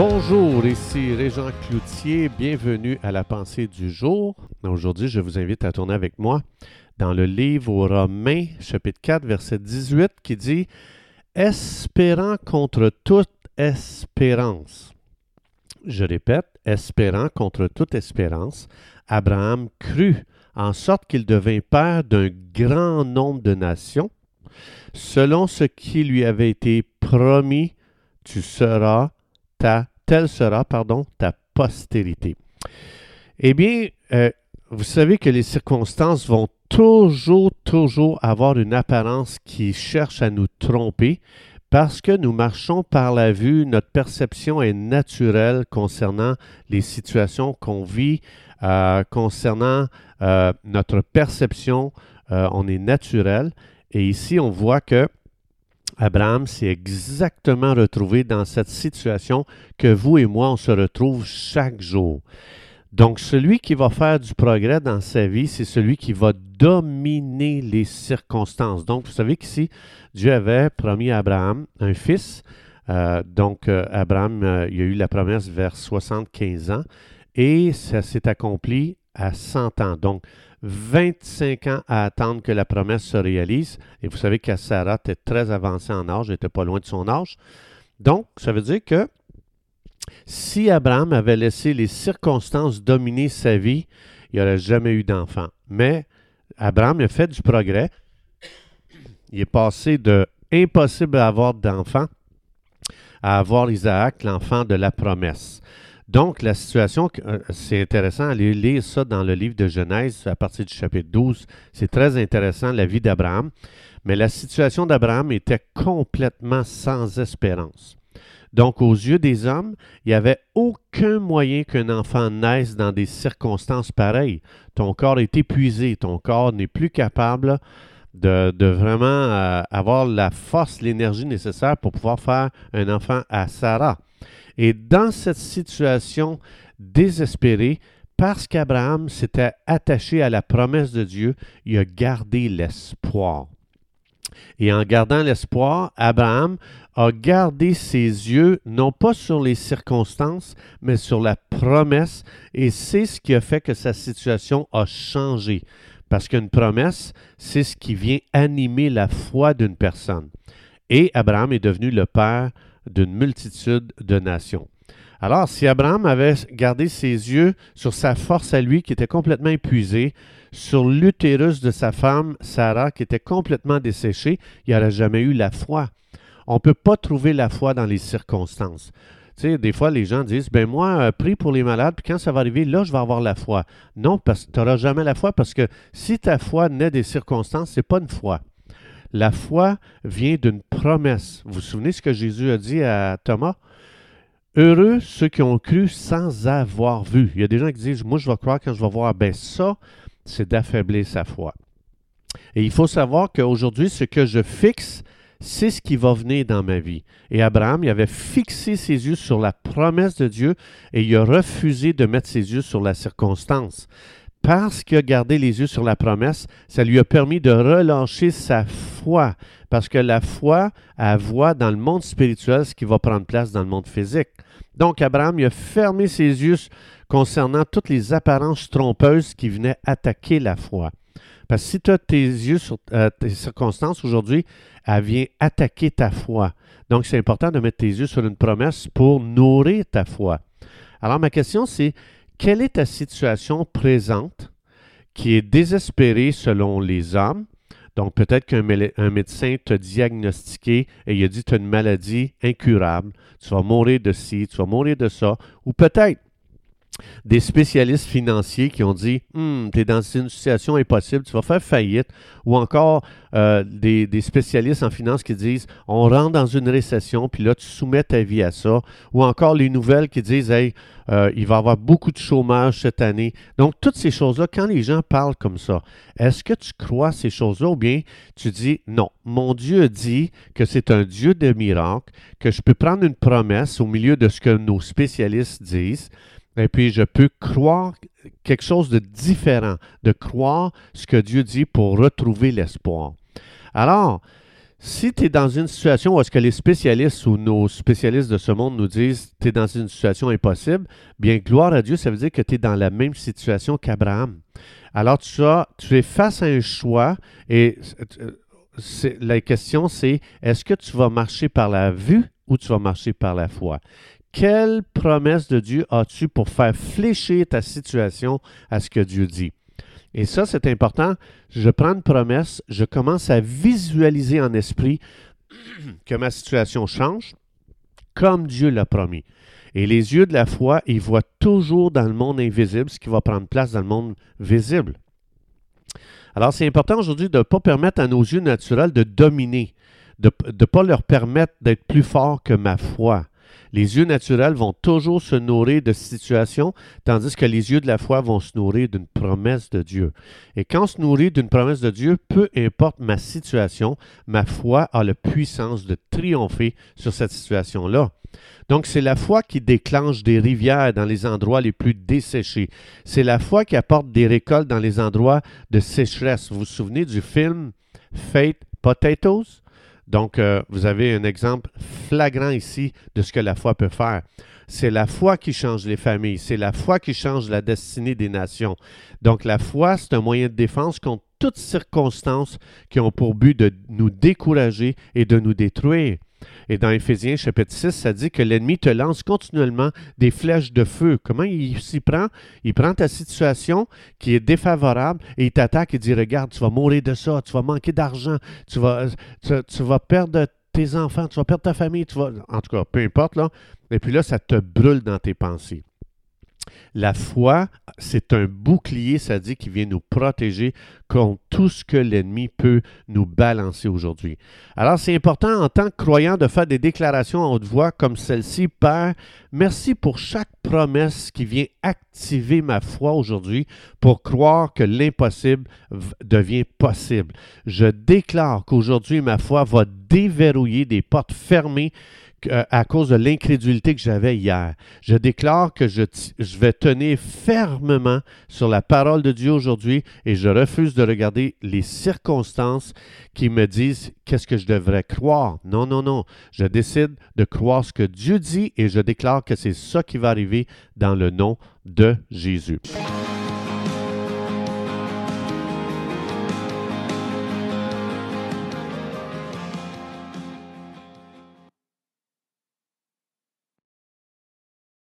Bonjour, ici Régent Cloutier, bienvenue à la pensée du jour. Aujourd'hui, je vous invite à tourner avec moi dans le livre aux Romains, chapitre 4, verset 18, qui dit Espérant contre toute espérance. Je répète, espérant contre toute espérance, Abraham crut en sorte qu'il devint père d'un grand nombre de nations, selon ce qui lui avait été promis, tu seras ta, telle sera, pardon, ta postérité. Eh bien, euh, vous savez que les circonstances vont toujours, toujours avoir une apparence qui cherche à nous tromper parce que nous marchons par la vue, notre perception est naturelle concernant les situations qu'on vit, euh, concernant euh, notre perception, on est naturel. Et ici, on voit que Abraham s'est exactement retrouvé dans cette situation que vous et moi, on se retrouve chaque jour. Donc, celui qui va faire du progrès dans sa vie, c'est celui qui va dominer les circonstances. Donc, vous savez qu'ici, Dieu avait promis à Abraham un fils. Euh, donc, euh, Abraham, euh, il a eu la promesse vers 75 ans et ça s'est accompli à 100 ans. Donc, 25 ans à attendre que la promesse se réalise. Et vous savez que Sarah était très avancée en âge, elle n'était pas loin de son âge. Donc, ça veut dire que si Abraham avait laissé les circonstances dominer sa vie, il n'y aurait jamais eu d'enfant. Mais Abraham a fait du progrès. Il est passé de impossible à avoir d'enfant à avoir Isaac, l'enfant de la promesse. Donc, la situation, euh, c'est intéressant, aller lire ça dans le livre de Genèse à partir du chapitre 12. C'est très intéressant, la vie d'Abraham. Mais la situation d'Abraham était complètement sans espérance. Donc, aux yeux des hommes, il n'y avait aucun moyen qu'un enfant naisse dans des circonstances pareilles. Ton corps est épuisé, ton corps n'est plus capable de, vraiment euh, avoir la force, l'énergie nécessaire pour pouvoir faire un enfant à Sarah. Et dans cette situation désespérée, parce qu'Abraham s'était attaché à la promesse de Dieu, il a gardé l'espoir. Et en gardant l'espoir, Abraham a gardé ses yeux non pas sur les circonstances, mais sur la promesse, et c'est ce qui a fait que sa situation a changé. Parce qu'une promesse, c'est ce qui vient animer la foi d'une personne. Et Abraham est devenu le père d'une multitude de nations. Alors, si Abraham avait gardé ses yeux sur sa force à lui qui était complètement épuisée, sur l'utérus de sa femme, Sarah, qui était complètement desséchée, il n'aurait jamais eu la foi. On ne peut pas trouver la foi dans les circonstances. Tu sais, des fois, les gens disent, ben moi, euh, prie pour les malades, puis quand ça va arriver, là, je vais avoir la foi. Non, parce que tu n'auras jamais la foi, parce que si ta foi naît des circonstances, ce n'est pas une foi. La foi vient d'une promesse. Vous vous souvenez ce que Jésus a dit à Thomas? Heureux ceux qui ont cru sans avoir vu. Il y a des gens qui disent, moi, je vais croire quand je vais voir. Ben ça, c'est d'affaiblir sa foi. Et il faut savoir qu'aujourd'hui, ce que je fixe, c'est ce qui va venir dans ma vie. Et Abraham, il avait fixé ses yeux sur la promesse de Dieu et il a refusé de mettre ses yeux sur la circonstance. Parce qu'il a gardé les yeux sur la promesse, ça lui a permis de relâcher sa foi. Parce que la foi, elle voit dans le monde spirituel ce qui va prendre place dans le monde physique. Donc, Abraham, il a fermé ses yeux concernant toutes les apparences trompeuses qui venaient attaquer la foi. Parce que si tu as tes yeux sur euh, tes circonstances aujourd'hui, elle vient attaquer ta foi. Donc, c'est important de mettre tes yeux sur une promesse pour nourrir ta foi. Alors, ma question, c'est quelle est ta situation présente qui est désespérée selon les hommes? Donc, peut-être qu'un médecin t'a diagnostiqué et il a dit tu as une maladie incurable, tu vas mourir de ci, tu vas mourir de ça. Ou peut-être des spécialistes financiers qui ont dit hum, tu es dans une situation impossible, tu vas faire faillite, ou encore euh, des, spécialistes en finance qui disent on rentre dans une récession, puis là tu soumets ta vie à ça, ou encore les nouvelles qui disent hey, euh, il va y avoir beaucoup de chômage cette année. Donc, toutes ces choses-là, quand les gens parlent comme ça, est-ce que tu crois ces choses-là ou bien tu dis non, mon Dieu dit que c'est un Dieu de miracles, que je peux prendre une promesse au milieu de ce que nos spécialistes disent, et puis, je peux croire quelque chose de différent, de croire ce que Dieu dit pour retrouver l'espoir. Alors, si tu es dans une situation où est-ce que les spécialistes ou nos spécialistes de ce monde nous disent tu es dans une situation impossible, bien gloire à Dieu, ça veut dire que tu es dans la même situation qu'Abraham. Alors tu, as, tu es face à un choix et la question c'est est-ce que tu vas marcher par la vue ou tu vas marcher par la foi? Quelle promesse de Dieu as-tu pour faire fléchir ta situation à ce que Dieu dit? Et ça, c'est important. Je prends une promesse, je commence à visualiser en esprit que ma situation change comme Dieu l'a promis. Et les yeux de la foi, ils voient toujours dans le monde invisible ce qui va prendre place dans le monde visible. Alors, c'est important aujourd'hui de ne pas permettre à nos yeux naturels de dominer, de ne pas leur permettre d'être plus forts que ma foi. Les yeux naturels vont toujours se nourrir de situations, tandis que les yeux de la foi vont se nourrir d'une promesse de Dieu. Et quand on se nourrit d'une promesse de Dieu, peu importe ma situation, ma foi a la puissance de triompher sur cette situation-là. Donc, c'est la foi qui déclenche des rivières dans les endroits les plus desséchés. C'est la foi qui apporte des récoltes dans les endroits de sécheresse. Vous vous souvenez du film Fate Potatoes? Donc, euh, vous avez un exemple flagrant ici de ce que la foi peut faire. C'est la foi qui change les familles, c'est la foi qui change la destinée des nations. Donc, la foi, c'est un moyen de défense contre toutes circonstances qui ont pour but de nous décourager et de nous détruire. Et dans Éphésiens chapitre 6, ça dit que l'ennemi te lance continuellement des flèches de feu. Comment il s'y prend? Il prend ta situation qui est défavorable et il t'attaque et dit, regarde, tu vas mourir de ça, tu vas manquer d'argent, tu vas, perdre tes enfants, tu vas perdre ta famille, tu vas... En tout cas, peu importe. Et puis là, ça te brûle dans tes pensées. La foi, c'est un bouclier, ça dit, qui vient nous protéger contre tout ce que l'ennemi peut nous balancer aujourd'hui. Alors, c'est important en tant que croyant de faire des déclarations en haute voix comme celle-ci. Père, merci pour chaque promesse qui vient activer ma foi aujourd'hui pour croire que l'impossible devient possible. Je déclare qu'aujourd'hui, ma foi va déverrouiller des portes fermées à cause de l'incrédulité que j'avais hier. Je déclare que je, je, vais tenir fermement sur la parole de Dieu aujourd'hui et je refuse de regarder les circonstances qui me disent qu'est-ce que je devrais croire. Non, non, non. Je décide de croire ce que Dieu dit et je déclare que c'est ça qui va arriver dans le nom de Jésus.